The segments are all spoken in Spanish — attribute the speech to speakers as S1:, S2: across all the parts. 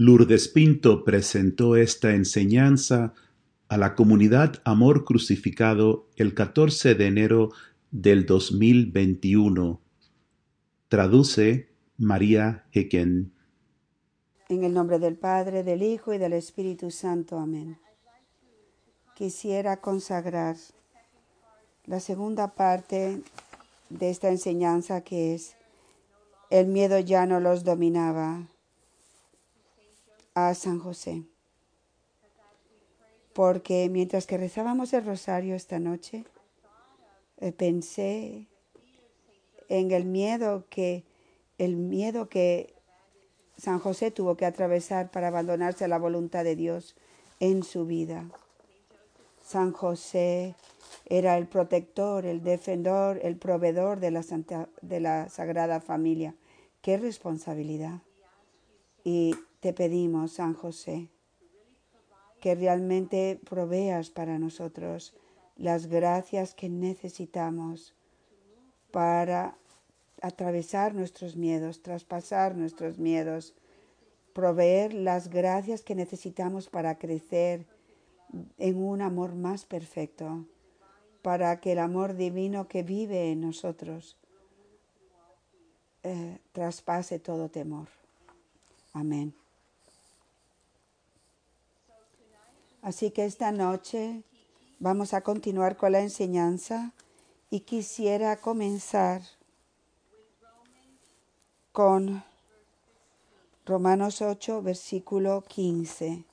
S1: Lourdes Pinto presentó esta enseñanza a la comunidad Amor Crucificado el 14 de enero del 2021. Traduce María Hecken.
S2: En el nombre del Padre, del Hijo y del Espíritu Santo. Amén. Quisiera consagrar la segunda parte de esta enseñanza que es el miedo ya no los dominaba a San José. Porque mientras que rezábamos el rosario esta noche, eh, pensé en el miedo que el miedo que San José tuvo que atravesar para abandonarse a la voluntad de Dios en su vida. San José era el protector, el defensor, el proveedor de la, de la Sagrada Familia. ¡Qué responsabilidad! Y te pedimos, San José, que realmente proveas para nosotros las gracias que necesitamos para atravesar nuestros miedos, traspasar nuestros miedos, proveer las gracias que necesitamos para crecer en un amor más perfecto, para que el amor divino que vive en nosotros eh, traspase todo temor. Amén. Así que esta noche vamos a continuar con la enseñanza y quisiera comenzar con Romanos 8, versículo 15.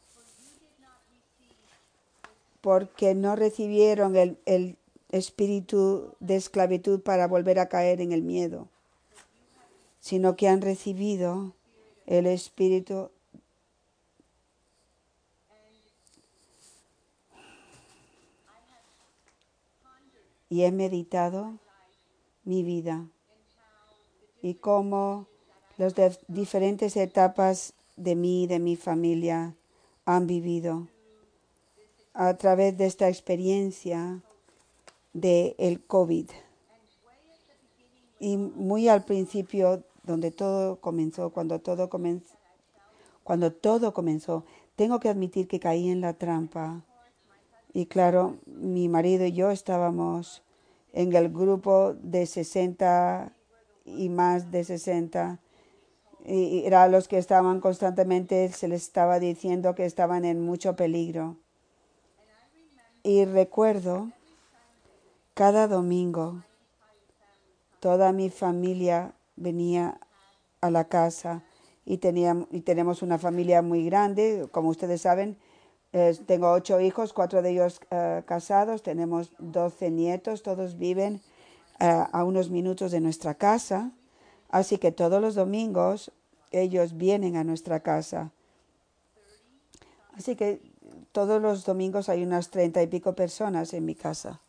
S2: Porque no recibieron el, el espíritu de esclavitud para volver a caer en el miedo, sino que han recibido el espíritu y he meditado mi vida y cómo las diferentes etapas de mí y de mi familia han vivido a través de esta experiencia del el COVID. Y muy al principio, donde todo comenzó, cuando todo comenzó, cuando todo comenzó, tengo que admitir que caí en la trampa. Y claro, mi marido y yo estábamos en el grupo de 60 y más de 60. Y eran los que estaban constantemente, se les estaba diciendo que estaban en mucho peligro. Y recuerdo cada domingo, toda mi familia venía a la casa y, teníamos, y tenemos una familia muy grande, como ustedes saben, tengo ocho hijos, cuatro de ellos eh, casados, tenemos doce nietos, todos viven eh, a unos minutos de nuestra casa, así que todos los domingos ellos vienen a nuestra casa. Así que todos los domingos hay unas treinta y pico personas en mi casa.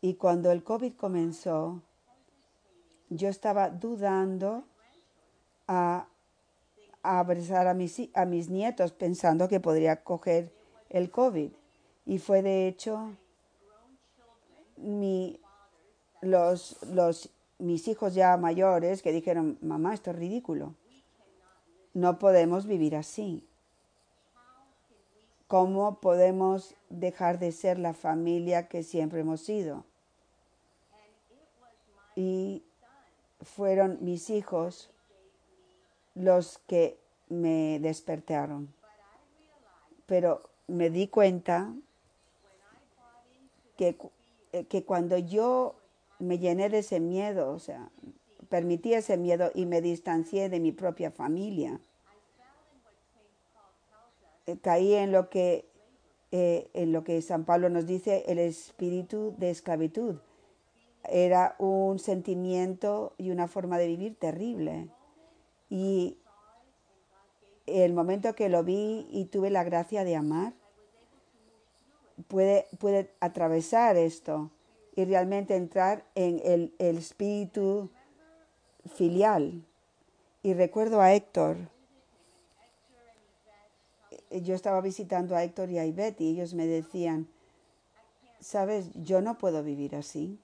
S2: Y cuando el COVID comenzó, yo estaba dudando a a abrazar a mis, a mis nietos pensando que podría coger el COVID. Y fue de hecho mi, los, los, mis hijos ya mayores que dijeron, mamá, esto es ridículo. No podemos vivir así. ¿Cómo podemos dejar de ser la familia que siempre hemos sido? Y fueron mis hijos los que me despertaron. Pero me di cuenta que, eh, que cuando yo me llené de ese miedo, o sea, permití ese miedo y me distancié de mi propia familia, eh, caí en lo que eh, en lo que San Pablo nos dice el espíritu de esclavitud. Era un sentimiento y una forma de vivir terrible. Y el momento que lo vi y tuve la gracia de amar, puede, puede atravesar esto y realmente entrar en el, el espíritu filial. Y recuerdo a Héctor. Yo estaba visitando a Héctor y a Ivette y ellos me decían, sabes, yo no puedo vivir así.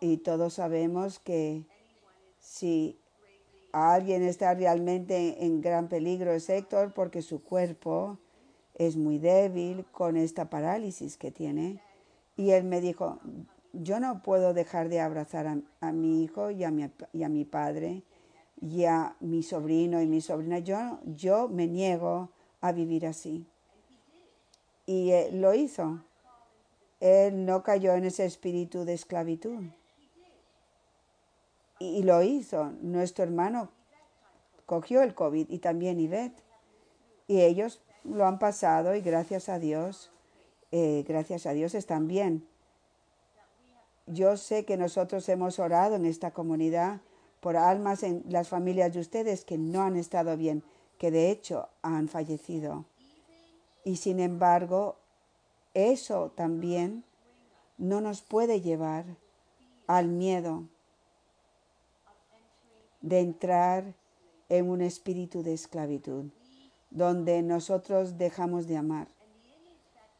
S2: Y todos sabemos que si alguien está realmente en gran peligro es Héctor porque su cuerpo es muy débil con esta parálisis que tiene. Y él me dijo, yo no puedo dejar de abrazar a, mi hijo y a mi, y a mi, padre y a mi sobrino y mi sobrina. Yo, yo me niego a vivir así. Y eh, lo hizo. Él no cayó en ese espíritu de esclavitud. Y, lo hizo. Nuestro hermano cogió el COVID y también Ivette. Y ellos lo han pasado y gracias a Dios, eh, gracias a Dios están bien. Yo sé que nosotros hemos orado en esta comunidad por almas en las familias de ustedes que no han estado bien, que de hecho han fallecido. Y sin embargo, eso también no nos puede llevar al miedo de entrar en un espíritu de esclavitud, donde nosotros dejamos de amar.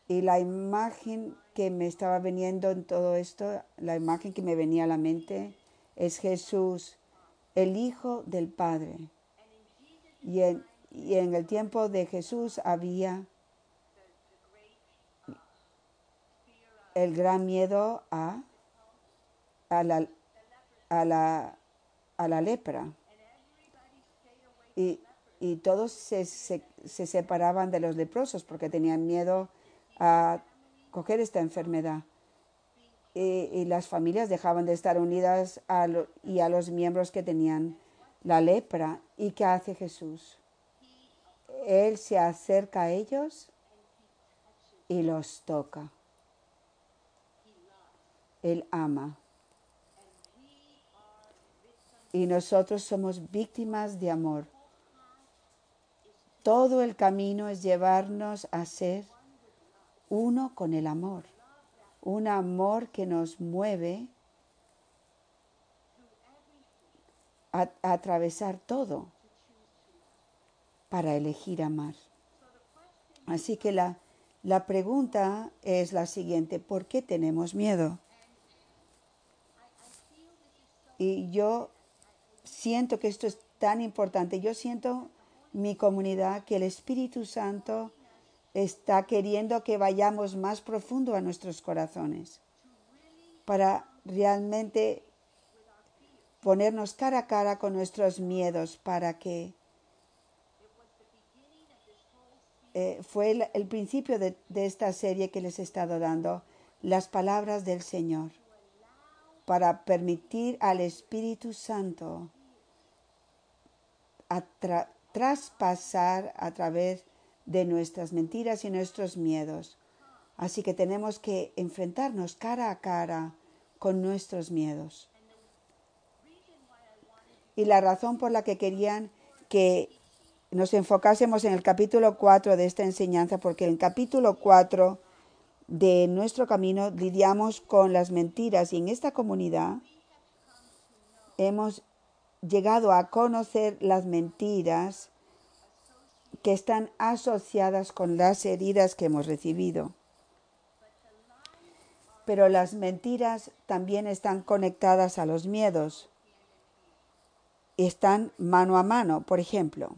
S2: Y la imagen que me estaba viniendo en todo esto, la imagen que me venía a la mente, es Jesús, el Hijo del Padre. Y en, y en el tiempo de Jesús había el gran miedo a, a, la, a, la, a la lepra. Y, y todos se, se, se, separaban de los leprosos porque tenían miedo a coger esta enfermedad. Y, las familias dejaban de estar unidas a lo, y a los miembros que tenían la lepra. ¿Y qué hace Jesús? Él se acerca a ellos y los toca. Él ama. Y nosotros somos víctimas de amor. Todo el camino es llevarnos a ser uno con el amor. Un amor que nos mueve a, atravesar todo para elegir amar. Así que la, la pregunta es la siguiente, ¿por qué tenemos miedo? Y yo siento que esto es tan importante. Yo siento mi comunidad que el Espíritu Santo está queriendo que vayamos más profundo a nuestros corazones para realmente ponernos cara a cara con nuestros miedos para que eh, fue el, principio de esta serie que les he estado dando, las palabras del Señor, para permitir al Espíritu Santo a traspasar a través de nuestras mentiras y nuestros miedos. Así que tenemos que enfrentarnos cara a cara con nuestros miedos. Y la razón por la que querían que nos enfocásemos en el capítulo 4 de esta enseñanza, porque en el capítulo 4 de nuestro camino lidiamos con las mentiras y en esta comunidad hemos llegado a conocer las mentiras que están asociadas con las heridas que hemos recibido. Pero las mentiras también están conectadas a los miedos. Están mano a mano, por ejemplo.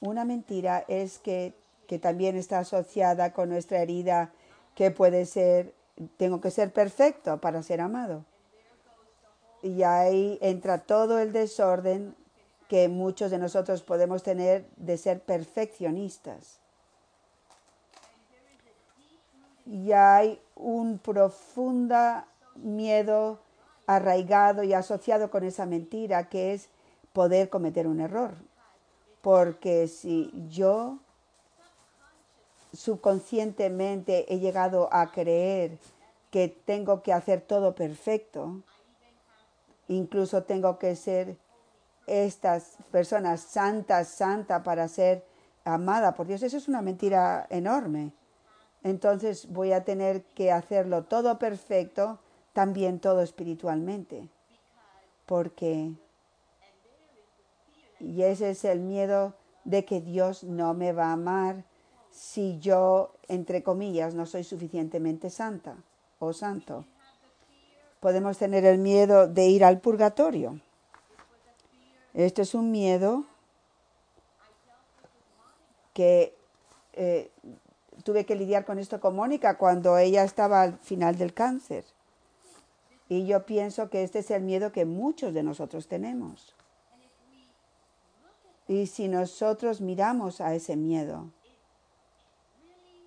S2: Una mentira es que, que también está asociada con nuestra herida que puede ser, tengo que ser perfecto para ser amado. Y ahí entra todo el desorden que muchos de nosotros podemos tener de ser perfeccionistas. Y hay un profundo miedo arraigado y asociado con esa mentira que es poder cometer un error. Porque si yo subconscientemente he llegado a creer que tengo que hacer todo perfecto, incluso tengo que ser estas personas santas, santa para ser amada por Dios. Eso es una mentira enorme. Entonces voy a tener que hacerlo todo perfecto, también todo espiritualmente. Porque, y ese es el miedo de que Dios no me va a amar si yo, entre comillas, no soy suficientemente santa o santo. Podemos tener el miedo de ir al purgatorio Este es un miedo que eh, tuve que lidiar con esto con Mónica cuando ella estaba al final del cáncer. Y yo pienso que este es el miedo que muchos de nosotros tenemos. Y si nosotros miramos a ese miedo,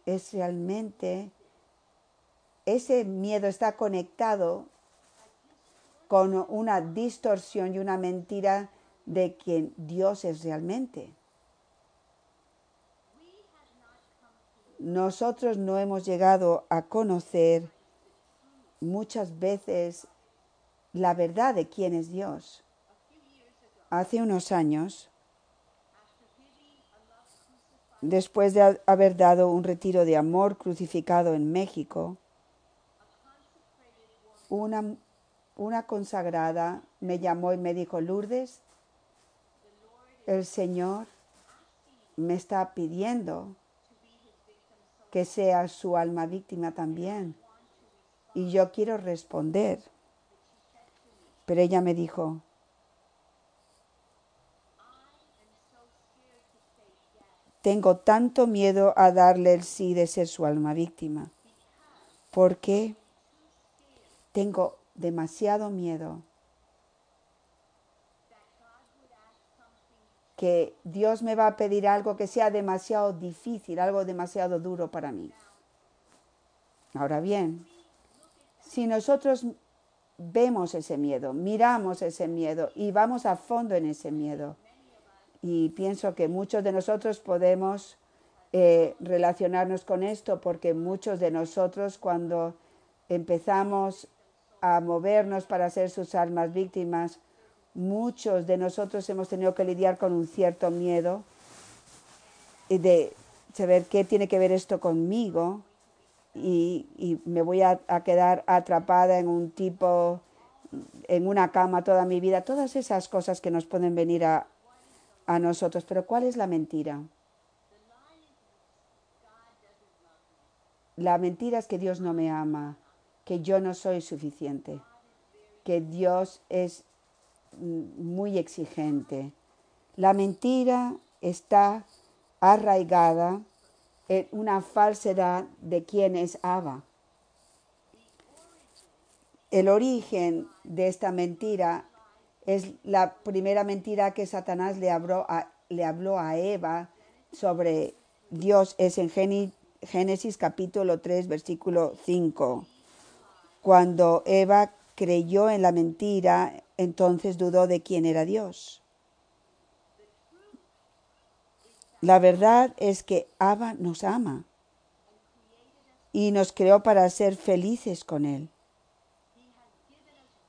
S2: es realmente, ese miedo está conectado con una distorsión y una mentira de quien Dios es realmente. Nosotros no hemos llegado a conocer muchas veces la verdad de quién es Dios. Hace unos años, después de haber dado un retiro de amor crucificado en México, una, una consagrada me llamó y me dijo, Lourdes, el Señor me está pidiendo que sea su alma víctima también. Y yo quiero responder. Pero ella me dijo, tengo tanto miedo a darle el sí de ser su alma víctima, porque tengo demasiado miedo que Dios me va a pedir algo que sea demasiado difícil, algo demasiado duro para mí. Ahora bien, si nosotros vemos ese miedo, miramos ese miedo y vamos a fondo en ese miedo, y pienso que muchos de nosotros podemos eh, relacionarnos con esto porque muchos de nosotros cuando empezamos a movernos para ser sus almas víctimas, muchos de nosotros hemos tenido que lidiar con un cierto miedo de saber qué tiene que ver esto conmigo y, y me voy a, quedar atrapada en un tipo, en una cama toda mi vida, todas esas cosas que nos pueden venir a, a nosotros. Pero ¿cuál es la mentira? La mentira es que Dios no me ama, que yo no soy suficiente, que Dios es muy exigente. La mentira está arraigada en una falsedad de quién es Abba. El origen de esta mentira es la primera mentira que Satanás le habló a, le a Eva sobre Dios. Es en Génesis capítulo 3, versículo 5. Cuando Eva creyó en la mentira, entonces dudó de quién era Dios. La verdad es que Abba nos ama y nos creó para ser felices con Él.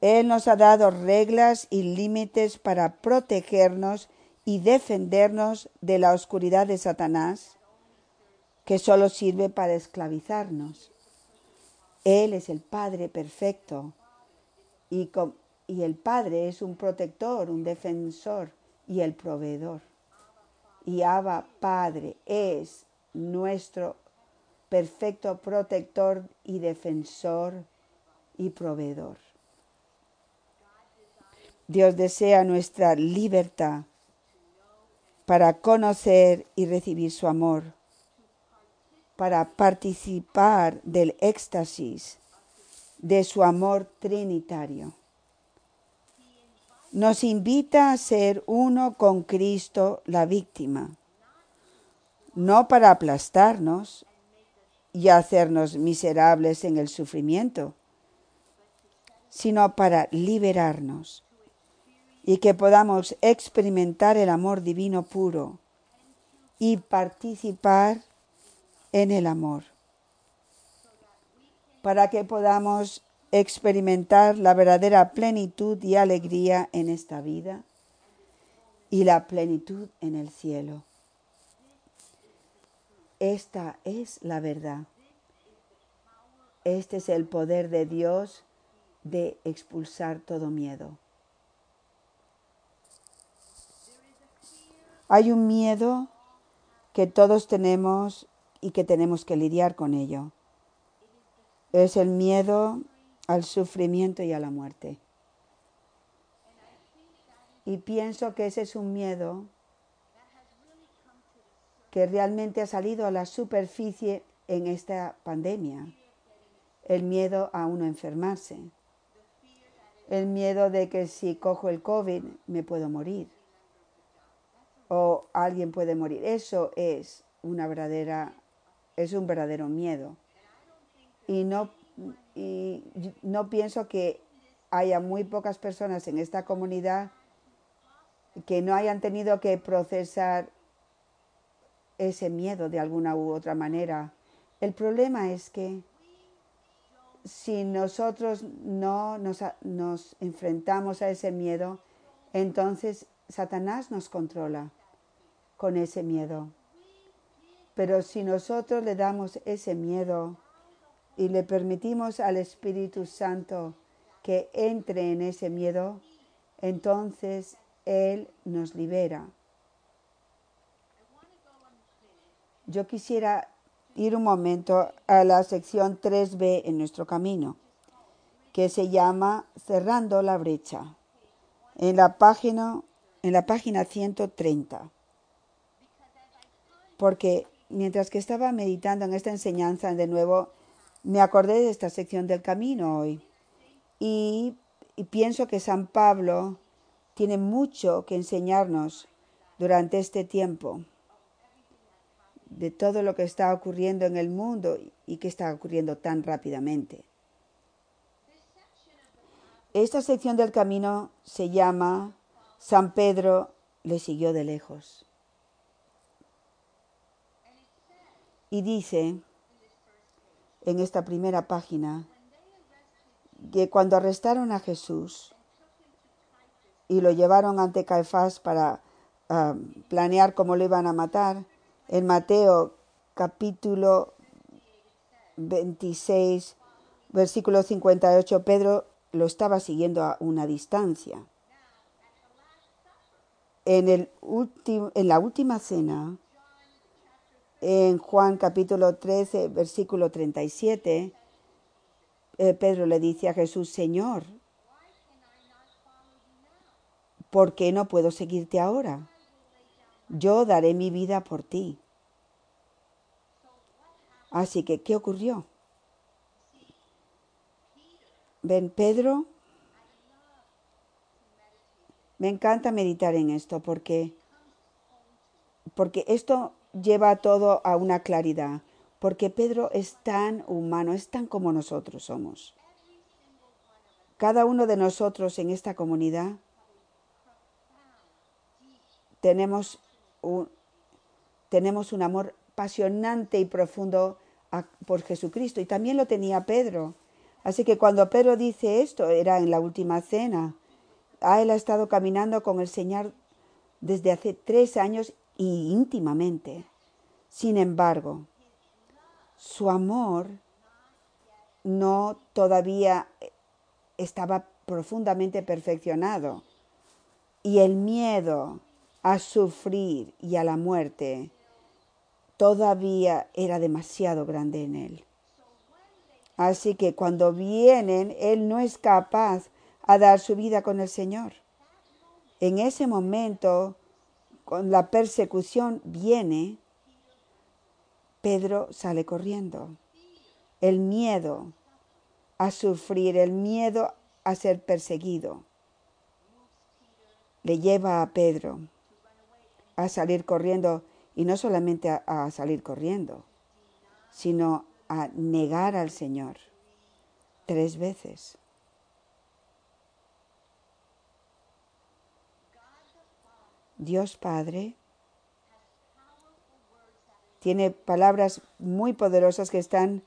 S2: Él nos ha dado reglas y límites para protegernos y defendernos de la oscuridad de Satanás, que solo sirve para esclavizarnos. Él es el Padre perfecto y, y el Padre es un protector, un defensor y el proveedor. Y Abba Padre es nuestro perfecto protector y defensor y proveedor. Dios desea nuestra libertad para conocer y recibir su amor, para participar del éxtasis de su amor trinitario. Nos invita a ser uno con Cristo la víctima, no para aplastarnos y hacernos miserables en el sufrimiento, sino para liberarnos y que podamos experimentar el amor divino puro y participar en el amor, para que podamos experimentar la verdadera plenitud y alegría en esta vida y la plenitud en el cielo. Esta es la verdad. Este es el poder de Dios de expulsar todo miedo. Hay un miedo que todos tenemos y que tenemos que lidiar con ello. Es el miedo al sufrimiento y a la muerte. Y pienso que ese es un miedo que realmente ha salido a la superficie en esta pandemia. El miedo a uno enfermarse. El miedo de que si cojo el COVID me puedo morir. O alguien puede morir. Eso es una verdadera, es un verdadero miedo. Y no, y no pienso que haya muy pocas personas en esta comunidad que no hayan tenido que procesar ese miedo de alguna u otra manera. El problema es que si nosotros no nos, nos, enfrentamos a ese miedo, entonces Satanás nos controla con ese miedo. Pero si nosotros le damos ese miedo y le permitimos al Espíritu Santo que entre en ese miedo, entonces Él nos libera. Yo quisiera ir un momento a la sección 3b en nuestro camino, que se llama Cerrando la brecha, en la página, en la página 130. Porque mientras que estaba meditando en esta enseñanza de nuevo, me acordé de esta sección del camino hoy. Y, pienso que San Pablo tiene mucho que enseñarnos durante este tiempo de todo lo que está ocurriendo en el mundo y que está ocurriendo tan rápidamente. Esta sección del camino se llama San Pedro le siguió de lejos. Y dice en esta primera página que cuando arrestaron a Jesús y lo llevaron ante Caifás para uh, planear cómo lo iban a matar, en Mateo capítulo 26, versículo 58, Pedro lo estaba siguiendo a una distancia. En, el en la última cena, en Juan capítulo 13, versículo 37, eh, Pedro le dice a Jesús, Señor, ¿por qué no puedo seguirte ahora? Yo daré mi vida por ti. Así que, ¿qué ocurrió? Ven, Pedro, me encanta meditar en esto porque, porque esto lleva todo a una claridad, porque Pedro es tan humano, es tan como nosotros somos. Cada uno de nosotros en esta comunidad tenemos un, tenemos un amor apasionante y profundo por Jesucristo. Y también lo tenía Pedro. Así que cuando Pedro dice esto, era en la última cena. A él ha estado caminando con el Señor desde hace tres años y íntimamente. Sin embargo, su amor no todavía estaba profundamente perfeccionado. Y el miedo a sufrir y a la muerte todavía era demasiado grande en él. Así que cuando vienen, él no es capaz a dar su vida con el Señor. En ese momento, con la persecución viene, Pedro sale corriendo. El miedo a sufrir, el miedo a ser perseguido, le lleva a Pedro a salir corriendo y no solamente a, salir corriendo, sino a negar al Señor tres veces. Dios Padre tiene palabras muy poderosas que están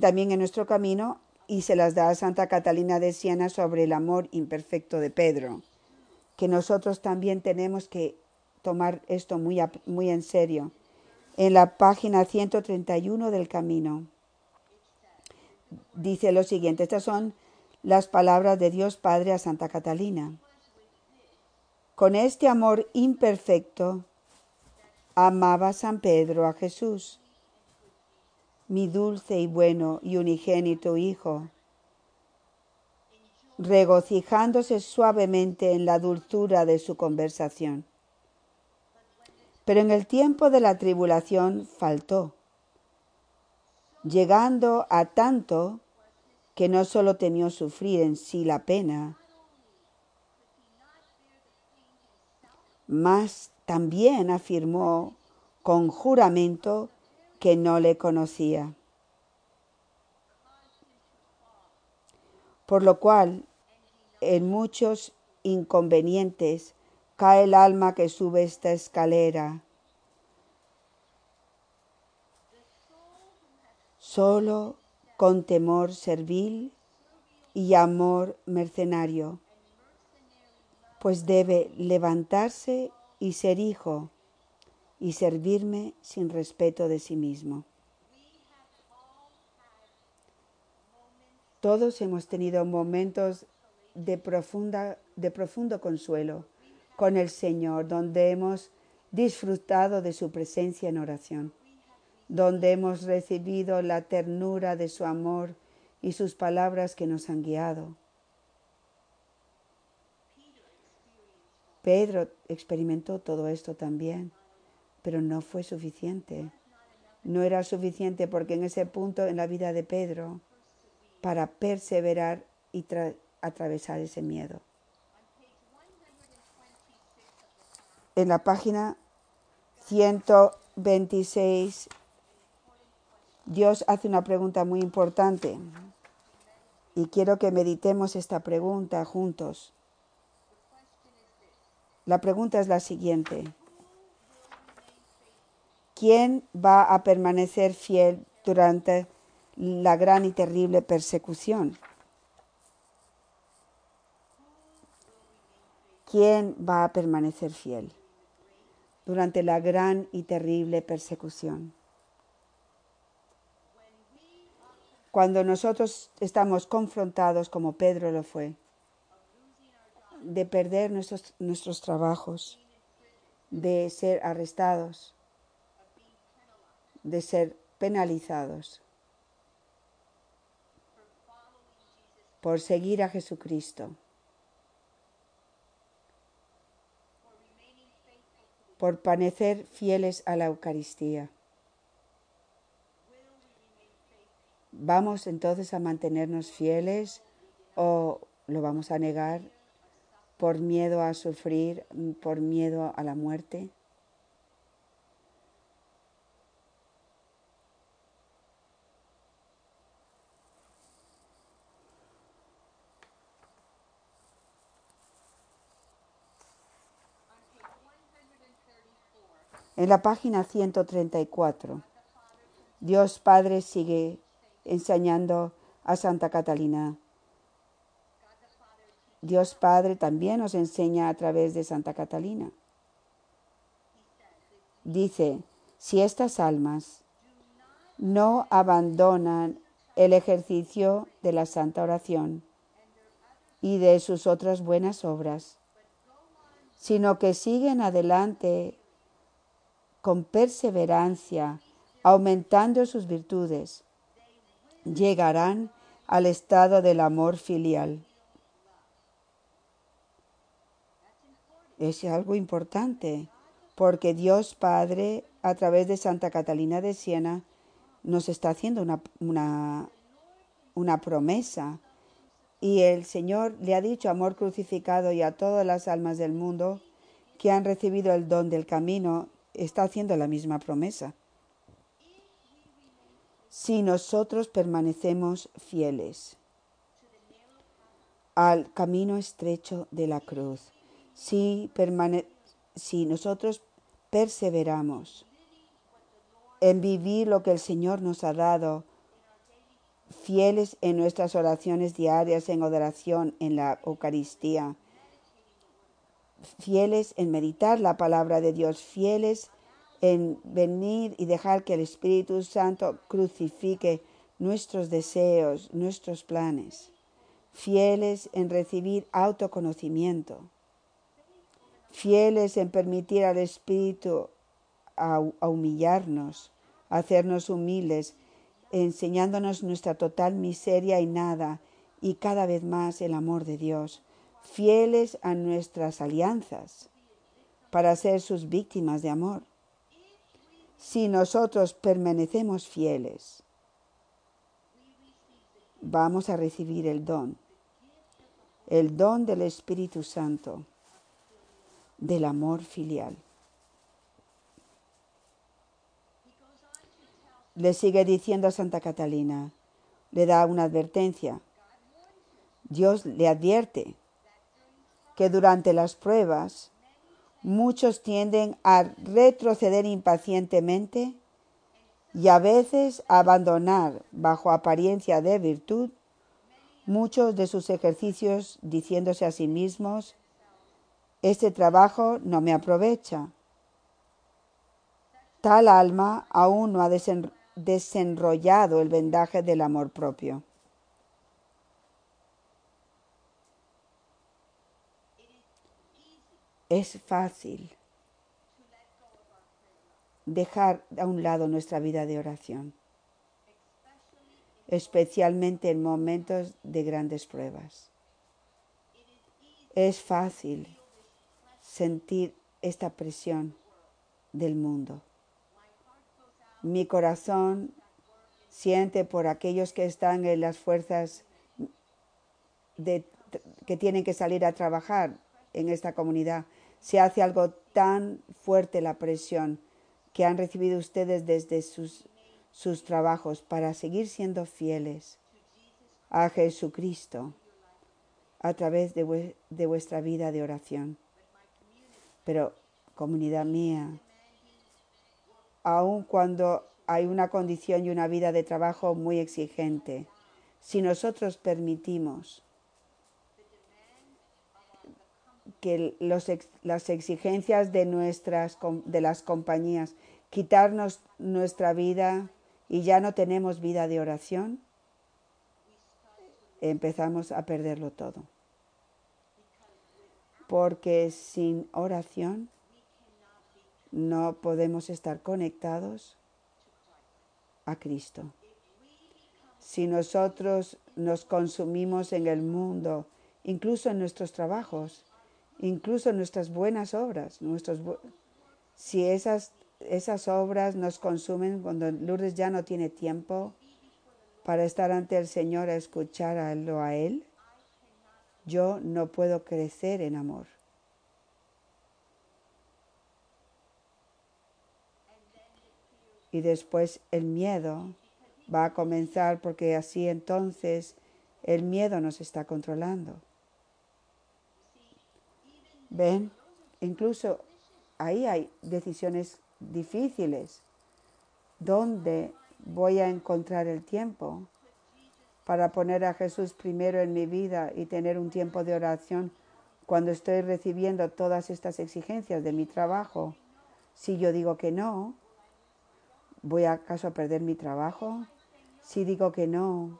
S2: también en nuestro camino y se las da a Santa Catalina de Siena sobre el amor imperfecto de Pedro, que nosotros también tenemos que tomar esto muy, muy en serio. En la página 131 del camino dice lo siguiente, estas son las palabras de Dios Padre a Santa Catalina. Con este amor imperfecto amaba San Pedro a Jesús, mi dulce y bueno y unigénito Hijo. regocijándose suavemente en la dulzura de su conversación. Pero en el tiempo de la tribulación faltó, llegando a tanto que no solo temió sufrir en sí la pena, mas también afirmó con juramento que no le conocía. Por lo cual, en muchos inconvenientes cae el alma que sube esta escalera. Solo con temor servil y amor mercenario, pues debe levantarse y ser hijo y servirme sin respeto de sí mismo. Todos hemos tenido momentos de, profunda, de profundo consuelo con el Señor, donde hemos disfrutado de su presencia en oración, donde hemos recibido la ternura de su amor y sus palabras que nos han guiado. Pedro experimentó todo esto también, pero no fue suficiente. No era suficiente porque en ese punto en la vida de Pedro, para perseverar y atravesar ese miedo. En la página 126, Dios hace una pregunta muy importante y quiero que meditemos esta pregunta juntos. La pregunta es la siguiente. ¿Quién va a permanecer fiel durante la gran y terrible persecución? ¿Quién va a permanecer fiel durante la gran y terrible persecución? Cuando nosotros estamos confrontados, como Pedro lo fue, de perder nuestros, nuestros trabajos, de ser arrestados, de ser penalizados por seguir a Jesucristo, por parecer fieles a la Eucaristía. ¿Vamos entonces a mantenernos fieles o lo vamos a negar por miedo a sufrir, por miedo a la muerte? En la página 134, Dios Padre sigue enseñando a Santa Catalina. Dios Padre también nos enseña a través de Santa Catalina. Dice, si estas almas no abandonan el ejercicio de la santa oración y de sus otras buenas obras, sino que siguen adelante con perseverancia, aumentando sus virtudes, llegarán al estado del amor filial. Es algo importante, porque Dios Padre, a través de Santa Catalina de Siena, nos está haciendo una, una, una promesa. Y el Señor le ha dicho, amor crucificado, y a todas las almas del mundo que han recibido el don del camino, está haciendo la misma promesa. Si nosotros permanecemos fieles al camino estrecho de la cruz, si, nosotros perseveramos en vivir lo que el Señor nos ha dado, fieles en nuestras oraciones diarias, en adoración, en la Eucaristía, fieles en meditar la palabra de Dios, fieles en venir y dejar que el Espíritu Santo crucifique nuestros deseos, nuestros planes, fieles en recibir autoconocimiento, fieles en permitir al Espíritu a, humillarnos, hacernos humildes, enseñándonos nuestra total miseria y nada, y cada vez más el amor de Dios, fieles a nuestras alianzas para ser sus víctimas de amor. Si nosotros permanecemos fieles, vamos a recibir el don, el don del Espíritu Santo, del amor filial. Le sigue diciendo a Santa Catalina, le da una advertencia. Dios le advierte que durante las pruebas muchos tienden a retroceder impacientemente y a veces a abandonar bajo apariencia de virtud muchos de sus ejercicios diciéndose a sí mismos, este trabajo no me aprovecha. Tal alma aún no ha desenrollado el vendaje del amor propio. Es fácil dejar a un lado nuestra vida de oración, especialmente en momentos de grandes pruebas. Es fácil sentir esta presión del mundo. Mi corazón siente por aquellos que están en las fuerzas que tienen que salir a trabajar en esta comunidad. Se hace algo tan fuerte la presión que han recibido ustedes desde sus, sus trabajos para seguir siendo fieles a Jesucristo a través de, de vuestra vida de oración. Pero, comunidad mía, aun cuando hay una condición y una vida de trabajo muy exigente, si nosotros permitimos que las exigencias de, nuestras, de las compañías, quitarnos nuestra vida y ya no tenemos vida de oración, empezamos a perderlo todo. Porque sin oración no podemos estar conectados a Cristo. Si nosotros nos consumimos en el mundo, incluso en nuestros trabajos, incluso en nuestras buenas obras, nuestros si esas, esas obras nos consumen cuando Lourdes ya no tiene tiempo para estar ante el Señor a escucharlo a Él, yo no puedo crecer en amor. y después el miedo va a comenzar porque así entonces el miedo nos está controlando. ¿Ven? Incluso ahí hay decisiones difíciles. ¿Dónde voy a encontrar el tiempo para poner a Jesús primero en mi vida y tener un tiempo de oración cuando estoy recibiendo todas estas exigencias de mi trabajo? Si yo digo que no, ¿Voy acaso a perder mi trabajo? Si digo que no,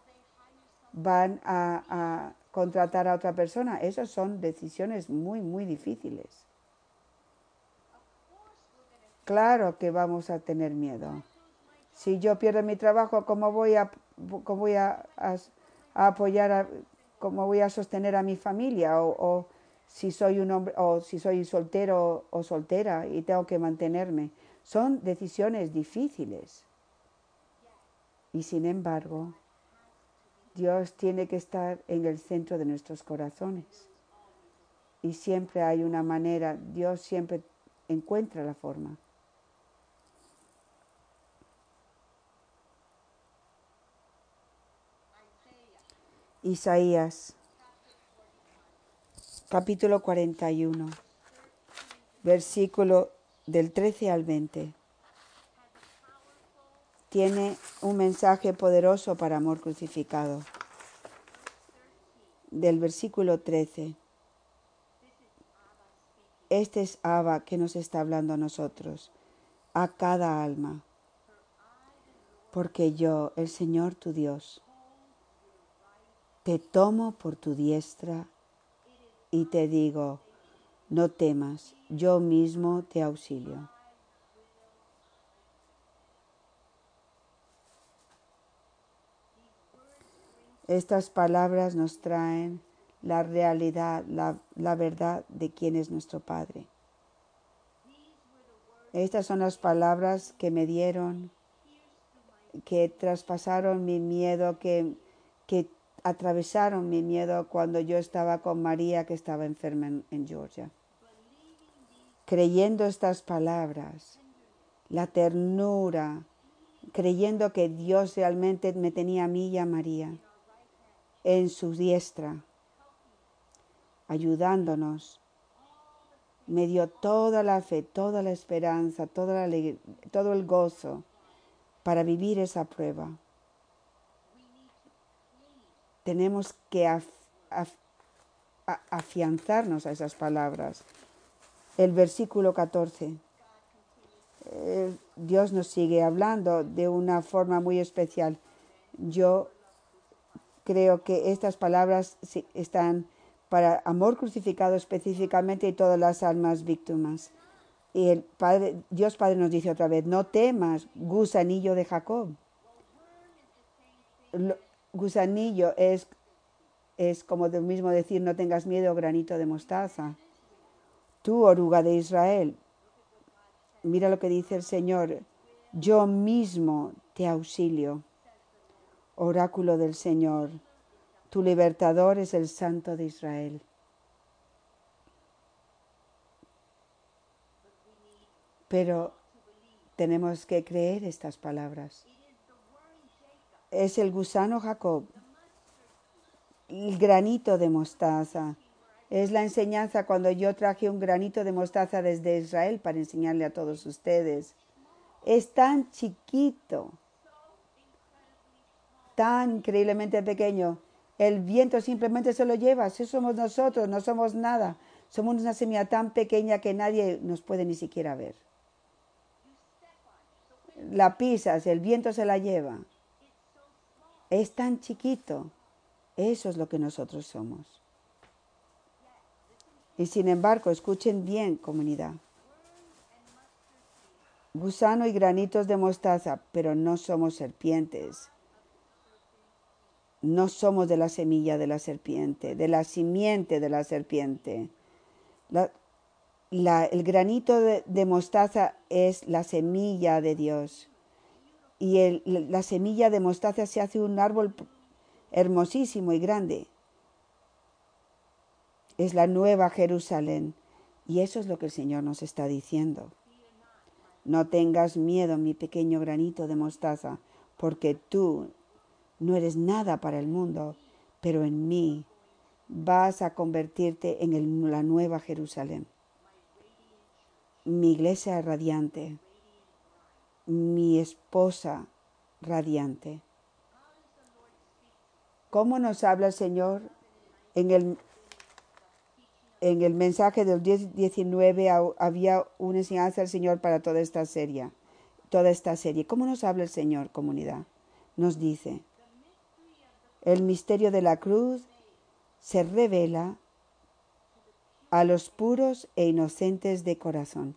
S2: van a, contratar a otra persona. Esas son decisiones muy, muy difíciles. Claro que vamos a tener miedo. Si yo pierdo mi trabajo, ¿cómo voy a, cómo voy a, apoyar, cómo voy a sostener a mi familia? O, o, si soy un hombre, o si soy soltero o soltera y tengo que mantenerme. Son decisiones difíciles. Y sin embargo, Dios tiene que estar en el centro de nuestros corazones. Y siempre hay una manera, Dios siempre encuentra la forma. Isaías, capítulo 41, versículo del 13 al 20. Tiene un mensaje poderoso para amor crucificado. Del versículo 13. Este es Abba que nos está hablando a nosotros, a cada alma. Porque yo, el Señor tu Dios, te tomo por tu diestra y te digo, no temas, yo mismo te auxilio. Estas palabras nos traen la realidad, la, la verdad de quién es nuestro Padre. Estas son las palabras que me dieron, que traspasaron mi miedo, que, que atravesaron mi miedo cuando yo estaba con María que estaba enferma en, en Georgia. Creyendo estas palabras, la ternura, creyendo que Dios realmente me tenía a mí y a María en su diestra, ayudándonos. Me dio toda la fe, toda la esperanza, toda la todo el gozo para vivir esa prueba. Tenemos que af, af, afianzarnos a esas palabras. El versículo 14. Eh, Dios nos sigue hablando de una forma muy especial. Yo creo que estas palabras están para amor crucificado específicamente y todas las almas víctimas. Y el Padre, Dios Padre nos dice otra vez, no temas, gusanillo de Jacob. Gusanillo es, es como de mismo decir, no tengas miedo, granito de mostaza. Tú, oruga de Israel, mira lo que dice el Señor, yo mismo te auxilio. Oráculo del Señor, tu libertador es el Santo de Israel. Pero tenemos que creer estas palabras. Es el gusano Jacob, el granito de mostaza. Es la enseñanza cuando yo traje un granito de mostaza desde Israel para enseñarle a todos ustedes. Es tan chiquito, tan increíblemente pequeño. El viento simplemente se lo lleva. Si somos nosotros, no somos nada. Somos una semilla tan pequeña que nadie nos puede ni siquiera ver. La pisas, el viento se la lleva. Es tan chiquito. Eso es lo que nosotros somos. Y sin embargo, escuchen bien, comunidad. Gusano y granitos de mostaza, pero no somos serpientes. No somos de la semilla de la serpiente, de la simiente de la serpiente. El granito de, mostaza es la semilla de Dios. Y el, la semilla de mostaza se hace un árbol hermosísimo y grande es la nueva Jerusalén. Y eso es lo que el Señor nos está diciendo. No tengas miedo, mi pequeño granito de mostaza, porque tú no eres nada para el mundo, pero en mí vas a convertirte en la nueva Jerusalén. Mi iglesia radiante, mi esposa radiante. ¿Cómo nos habla el Señor en el en el mensaje del 19 había una enseñanza del Señor para toda esta serie. Toda esta serie. ¿Cómo nos habla el Señor, comunidad? Nos dice, el misterio de la cruz se revela a los puros e inocentes de corazón.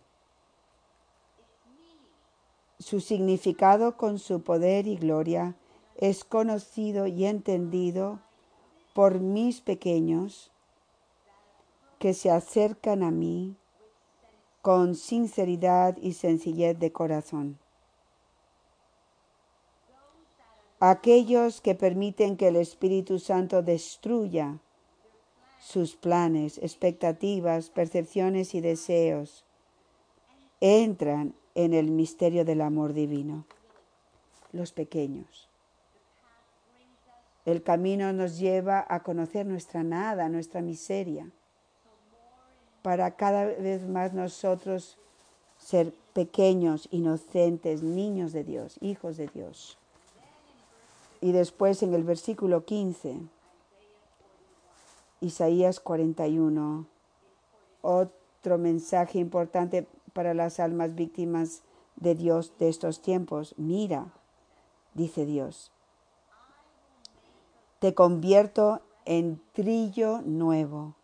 S2: Su significado con su poder y gloria es conocido y entendido por mis pequeños que se acercan a mí con sinceridad y sencillez de corazón. Aquellos que permiten que el Espíritu Santo destruya sus planes, expectativas, percepciones y deseos, entran en el misterio del amor divino. Los pequeños. El camino nos lleva a conocer nuestra nada, nuestra miseria para cada vez más nosotros ser pequeños, inocentes, niños de Dios, hijos de Dios. Y después en el versículo 15, Isaías 41, otro mensaje importante para las almas víctimas de Dios de estos tiempos. Mira, dice Dios, te convierto en trillo nuevo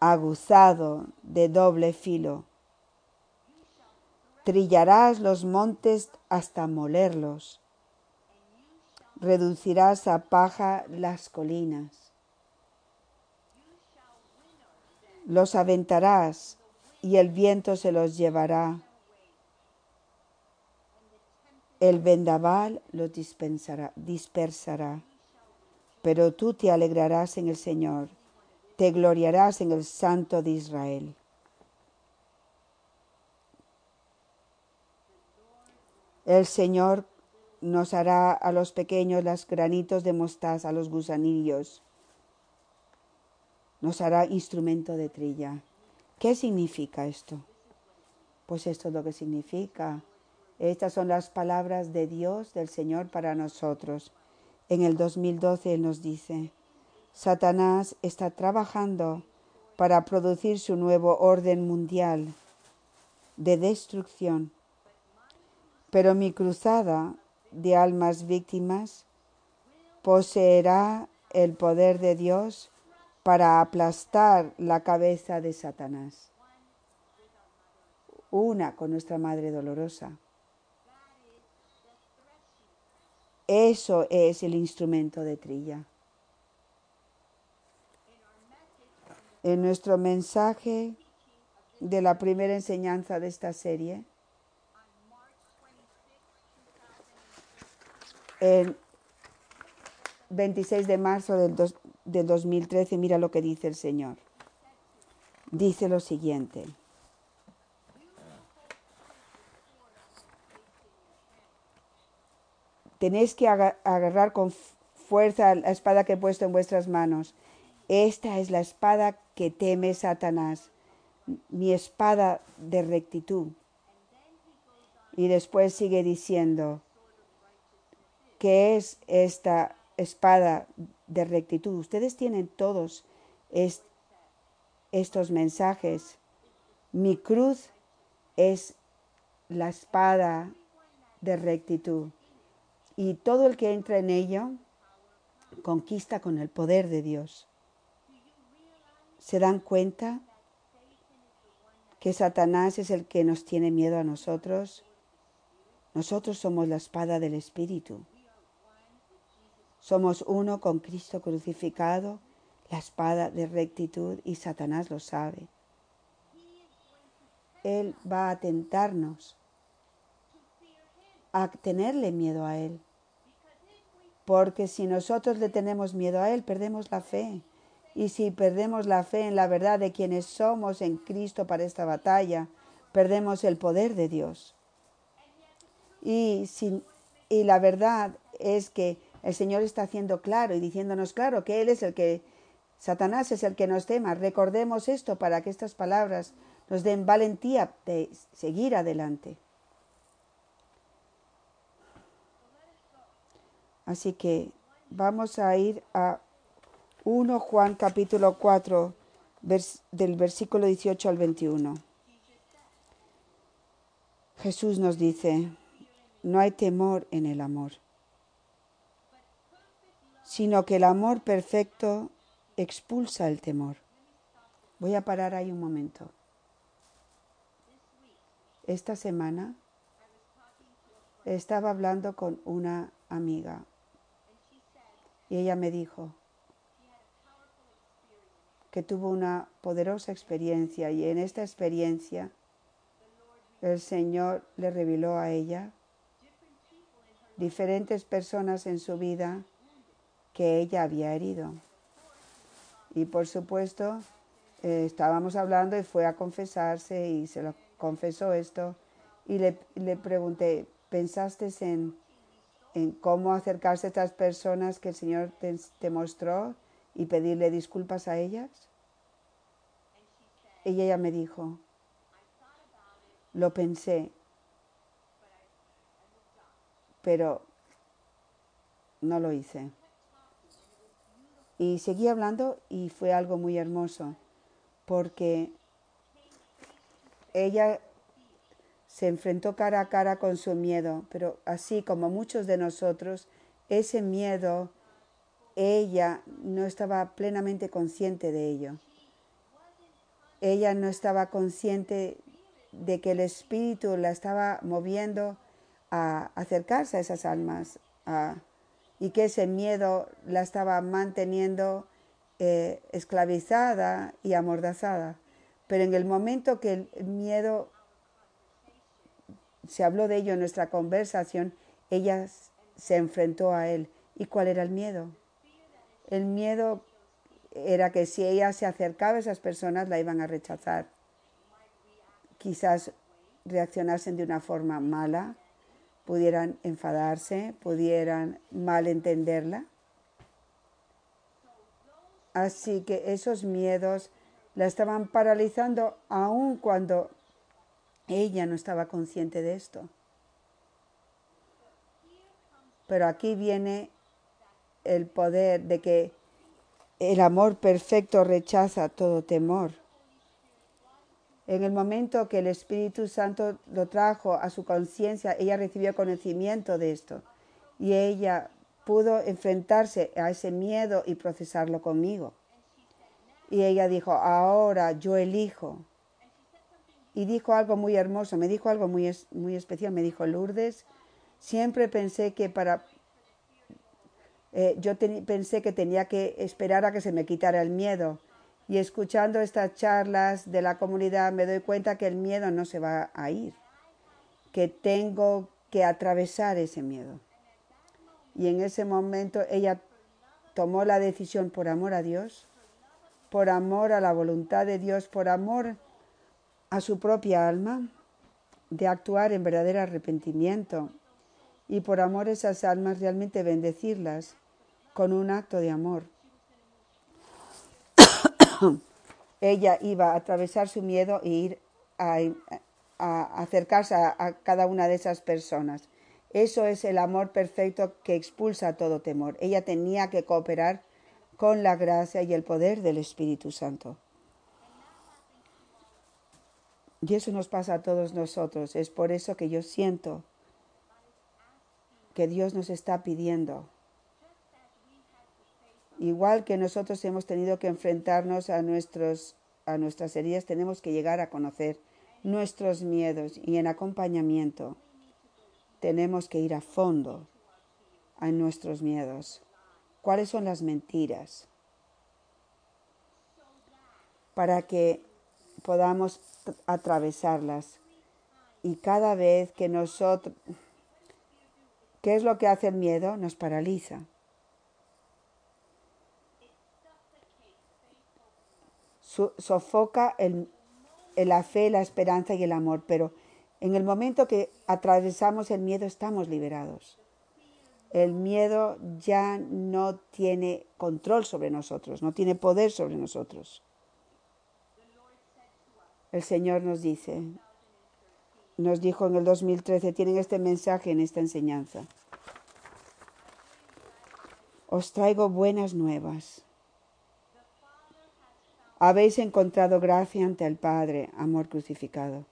S2: aguzado de doble filo. Trillarás los montes hasta molerlos. reducirás a paja las colinas. Los aventarás y el viento se los llevará. El vendaval los dispensará, dispersará. Pero tú te alegrarás en el Señor, te gloriarás en el Santo de Israel. El Señor nos hará a los pequeños los granitos de mostaza, a los gusanillos. Nos hará instrumento de trilla. ¿Qué significa esto? Pues esto es lo que significa. Estas son las palabras de Dios, del Señor para nosotros. En el 2012 Él nos dice, Satanás está trabajando para producir su nuevo orden mundial de destrucción. Pero mi cruzada de almas víctimas poseerá el poder de Dios para aplastar la cabeza de Satanás. Una con nuestra Madre Dolorosa. Eso es el instrumento de trilla. En nuestro mensaje de la primera enseñanza de esta serie, el 26 de marzo del, dos, del 2013, mira lo que dice el Señor. Dice lo siguiente. Tenéis que agarrar con fuerza la espada que he puesto en vuestras manos. Esta es la espada que teme Satanás, mi espada de rectitud. Y después sigue diciendo, ¿qué es esta espada de rectitud? Ustedes tienen todos estos mensajes. Mi cruz es la espada de rectitud y todo el que entra en ello conquista con el poder de Dios. ¿Se dan cuenta que Satanás es el que nos tiene miedo a nosotros? Nosotros somos la espada del Espíritu. Somos uno con Cristo crucificado, la espada de rectitud, y Satanás lo sabe. Él va a tentarnos a tenerle miedo a Él. Porque si nosotros le tenemos miedo a Él, perdemos la fe. Y si perdemos la fe en la verdad de quienes somos en Cristo para esta batalla, perdemos el poder de Dios. Y, y la verdad es que el Señor está haciendo claro y diciéndonos claro que Él es el que, Satanás es el que nos tema. Recordemos esto para que estas palabras nos den valentía de seguir adelante. Así que vamos a ir a 1 Juan capítulo 4 del versículo 18 al 21. Jesús nos dice, no hay temor en el amor, sino que el amor perfecto expulsa el temor. Voy a parar ahí un momento. Esta semana estaba hablando con una amiga y ella me dijo que tuvo una poderosa experiencia y en esta experiencia el Señor le reveló a ella diferentes personas en su vida que ella había herido. Y por supuesto, eh, estábamos hablando y fue a confesarse y se lo confesó esto. Y le, le pregunté, ¿pensaste en en cómo acercarse a estas personas que el Señor te, mostró y pedirle disculpas a ellas? Y ella me dijo, lo pensé, pero no lo hice. Y seguí hablando y fue algo muy hermoso, porque ella se enfrentó cara a cara con su miedo, pero así como muchos de nosotros, ese miedo, ella no estaba plenamente consciente de ello. Ella no estaba consciente de que el Espíritu la estaba moviendo a acercarse a esas almas, a y que ese miedo la estaba manteniendo eh, esclavizada y amordazada. Pero en el momento que el miedo se habló de ello en nuestra conversación, ella se enfrentó a él. ¿Y cuál era el miedo? El miedo era que si ella se acercaba a esas personas la iban a rechazar. Quizás reaccionasen de una forma mala, pudieran enfadarse, pudieran malentenderla. Así que esos miedos la estaban paralizando aun cuando ella no estaba consciente de esto. Pero aquí viene el poder de que el amor perfecto rechaza todo temor. En el momento que el Espíritu Santo lo trajo a su conciencia, ella recibió conocimiento de esto y ella pudo enfrentarse a ese miedo y procesarlo conmigo. Y ella dijo, ahora yo elijo. Y dijo algo muy hermoso, me dijo algo muy, muy especial, me dijo, Lourdes, siempre pensé que para... Eh, yo pensé que tenía que esperar a que se me quitara el miedo y escuchando estas charlas de la comunidad me doy cuenta que el miedo no se va a ir, que tengo que atravesar ese miedo. Y en ese momento ella tomó la decisión por amor a Dios, por amor a la voluntad de Dios, por amor a su propia alma, de actuar en verdadero arrepentimiento y por amor a esas almas realmente bendecirlas con un acto de amor. Ella iba a atravesar su miedo e ir a, acercarse a, cada una de esas personas. Eso es el amor perfecto que expulsa todo temor. Ella tenía que cooperar con la gracia y el poder del Espíritu Santo. Y eso nos pasa a todos nosotros. Es por eso que yo siento que Dios nos está pidiendo Igual que nosotros hemos tenido que enfrentarnos a, nuestros, a nuestras heridas, tenemos que llegar a conocer nuestros miedos y en acompañamiento tenemos que ir a fondo a nuestros miedos. ¿Cuáles son las mentiras? Para que podamos atravesarlas. Y cada vez que nosotros... ¿Qué es lo que hace el miedo? Nos paraliza. Sofoca la fe, la esperanza y el amor, pero en el momento que atravesamos el miedo estamos liberados. El miedo ya no tiene control sobre nosotros, no tiene poder sobre nosotros. El Señor nos dice, nos dijo en el 2013, tienen este mensaje en esta enseñanza. Os traigo buenas nuevas habéis encontrado gracia ante el Padre, amor crucificado.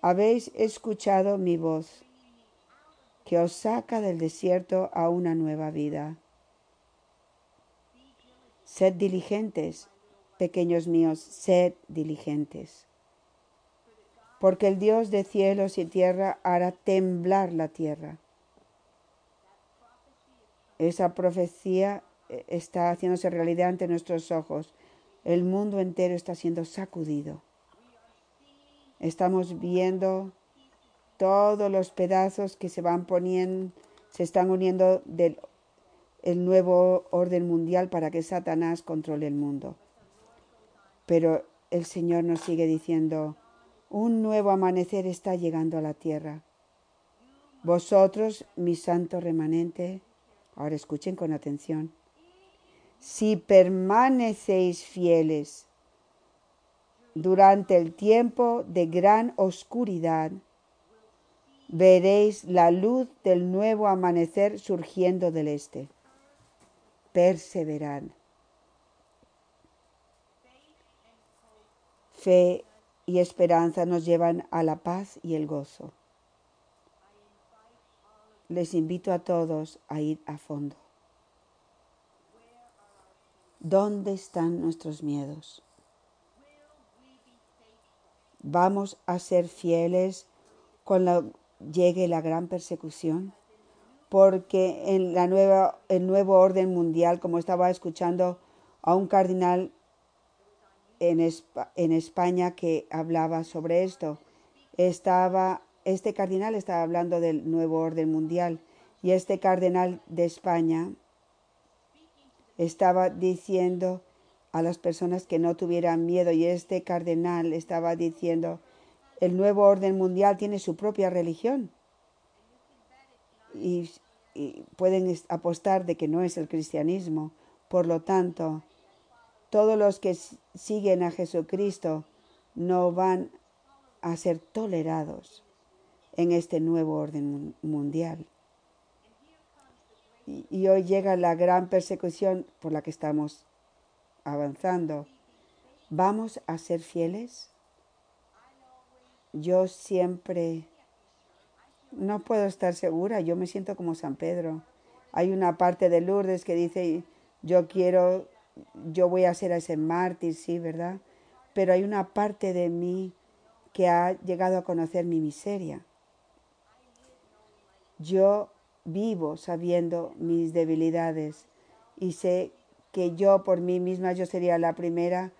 S2: Habéis escuchado mi voz, que os saca del desierto a una nueva vida. Sed diligentes, pequeños míos, sed diligentes. Porque el Dios de cielos y tierra hará temblar la tierra. Esa profecía está haciéndose realidad ante nuestros ojos. El mundo entero está siendo sacudido. Estamos viendo todos los pedazos que se van poniendo, se están uniendo del el nuevo orden mundial para que Satanás controle el mundo. Pero el Señor nos sigue diciendo, un nuevo amanecer está llegando a la tierra. Vosotros, mi santo remanente, ahora escuchen con atención, si permanecéis fieles durante el tiempo de gran oscuridad, veréis la luz del nuevo amanecer surgiendo del este. Perseverad. Fe y esperanza nos llevan a la paz y el gozo. Les invito a todos a ir a fondo. ¿Dónde están nuestros miedos? Vamos a ser fieles cuando llegue la gran persecución. porque en la nueva, el nuevo orden mundial, como estaba escuchando a un cardenal en, en España que hablaba sobre esto, estaba, este cardenal estaba hablando del nuevo orden mundial y este cardenal de España estaba diciendo a las personas que no tuvieran miedo y este cardenal estaba diciendo el nuevo orden mundial tiene su propia religión y, pueden apostar de que no es el cristianismo. Por lo tanto, todos los que siguen a Jesucristo no van a ser tolerados en este nuevo orden mundial. Y, hoy llega la gran persecución por la que estamos avanzando. ¿Vamos a ser fieles? Yo siempre no puedo estar segura, yo me siento como San Pedro. Hay una parte de Lourdes que dice, yo quiero, yo voy a ser ese mártir, sí, ¿verdad? Pero hay una parte de mí que ha llegado a conocer mi miseria. Yo vivo sabiendo mis debilidades y sé que yo por mí misma yo sería la primera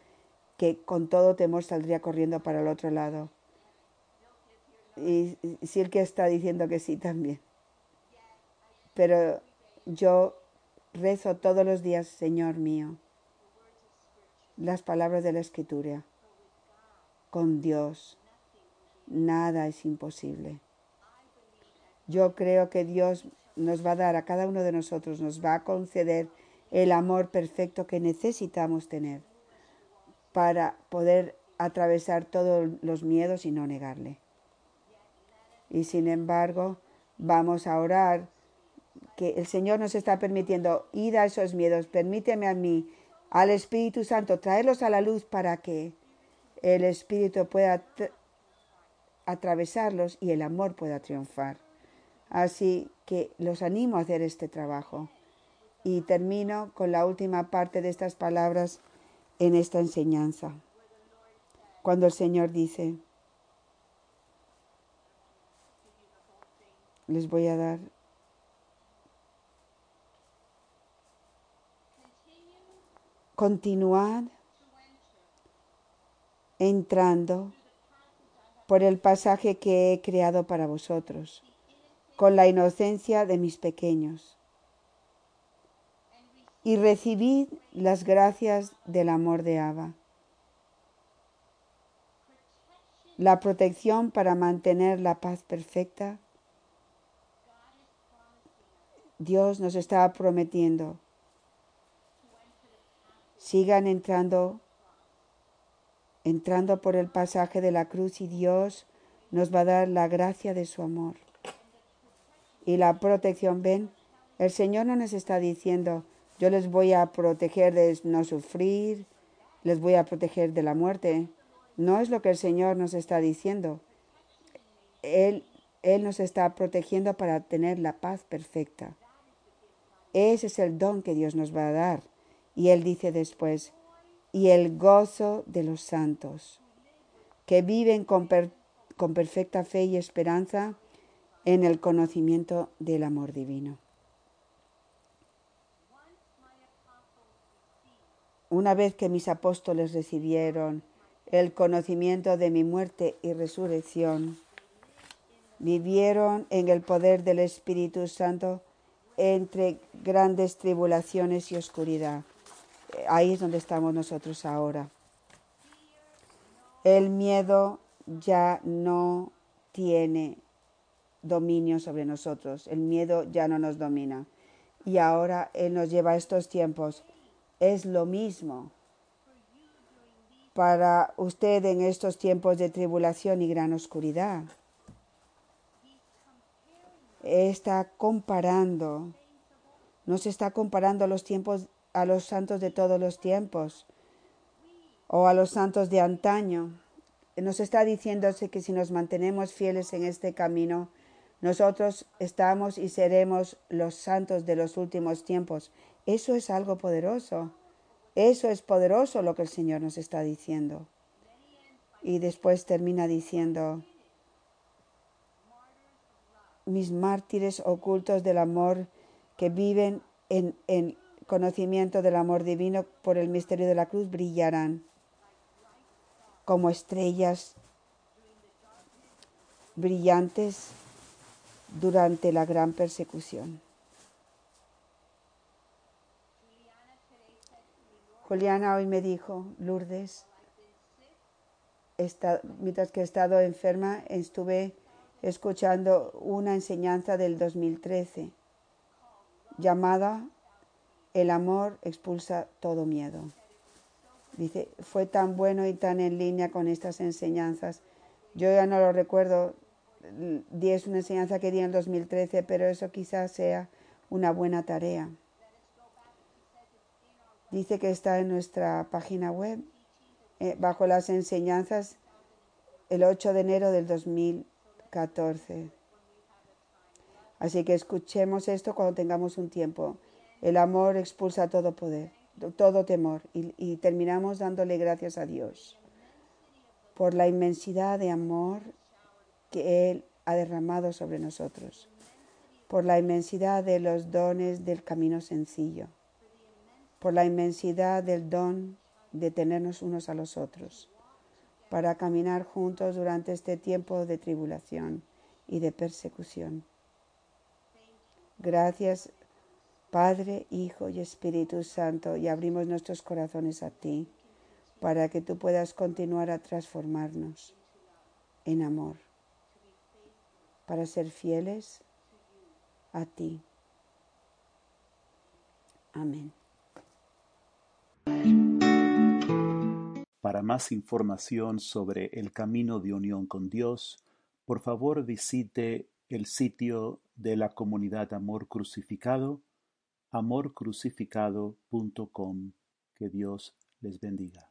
S2: que con todo temor saldría corriendo para el otro lado. Y si el que está diciendo que sí también. Pero yo rezo todos los días, Señor mío, las palabras de la Escritura. Con Dios nada es imposible. Yo creo que Dios nos va a dar a cada uno de nosotros, nos va a conceder el amor perfecto que necesitamos tener para poder atravesar todos los miedos y no negarle. Y sin embargo, vamos a orar que el Señor nos está permitiendo ir a esos miedos. Permíteme a mí, al Espíritu Santo, traerlos a la luz para que el Espíritu pueda atravesarlos y el amor pueda triunfar. Así que los animo a hacer este trabajo. Y termino con la última parte de estas palabras en esta enseñanza. Cuando el Señor dice, les voy a dar continuad entrando por el pasaje que he creado para vosotros, con la inocencia de mis pequeños y recibid las gracias del amor de Abba. La protección para mantener la paz perfecta. Dios nos está prometiendo. Sigan entrando, entrando por el pasaje de la cruz y Dios nos va a dar la gracia de su amor. Y la protección, ven, el Señor no nos está diciendo, yo les voy a proteger de no sufrir, les voy a proteger de la muerte. No es lo que el Señor nos está diciendo. Él, Él nos está protegiendo para tener la paz perfecta. Ese es el don que Dios nos va a dar. Y Él dice después, y el gozo de los santos, que viven con, con perfecta fe y esperanza en el conocimiento del amor divino. Una vez que mis apóstoles recibieron el conocimiento de mi muerte y resurrección, vivieron en el poder del Espíritu Santo entre grandes tribulaciones y oscuridad. Ahí es donde estamos nosotros ahora. El miedo ya no tiene dominio sobre nosotros. El miedo ya no nos domina. Y ahora Él nos lleva a estos tiempos es lo mismo para usted en estos tiempos de tribulación y gran oscuridad. Está comparando, no se está comparando a los tiempos a los santos de todos los tiempos o a los santos de antaño. Nos está diciéndose que si nos mantenemos fieles en este camino, nosotros estamos y seremos los santos de los últimos tiempos eso es algo poderoso. Eso es poderoso lo que el Señor nos está diciendo. Y después termina diciendo, mis mártires ocultos del amor que viven en, en conocimiento del amor divino por el misterio de la cruz brillarán como estrellas brillantes durante la gran persecución. Juliana hoy me dijo, Lourdes, mientras que he estado enferma, estuve escuchando una enseñanza del 2013 llamada El amor expulsa todo miedo. Dice, fue tan bueno y tan en línea con estas enseñanzas. Yo ya no lo recuerdo, di es una enseñanza que di en el 2013, pero eso quizás sea una buena tarea. Dice que está en nuestra página web, eh, bajo las enseñanzas, el 8 de enero del 2014. Así que escuchemos esto cuando tengamos un tiempo. El amor expulsa todo poder, todo temor, y, y terminamos dándole gracias a Dios por la inmensidad de amor que Él ha derramado sobre nosotros, por la inmensidad de los dones del camino sencillo por la inmensidad del don de tenernos unos a los otros, para caminar juntos durante este tiempo de tribulación y de persecución. Gracias, Padre, Hijo y Espíritu Santo, y abrimos nuestros corazones a ti, para que tú puedas continuar a transformarnos en amor, para ser fieles a ti. Amén.
S1: Para más información sobre el camino de unión con Dios, por favor visite el sitio de la comunidad Amor Crucificado, amorcrucificado.com. Que Dios les bendiga.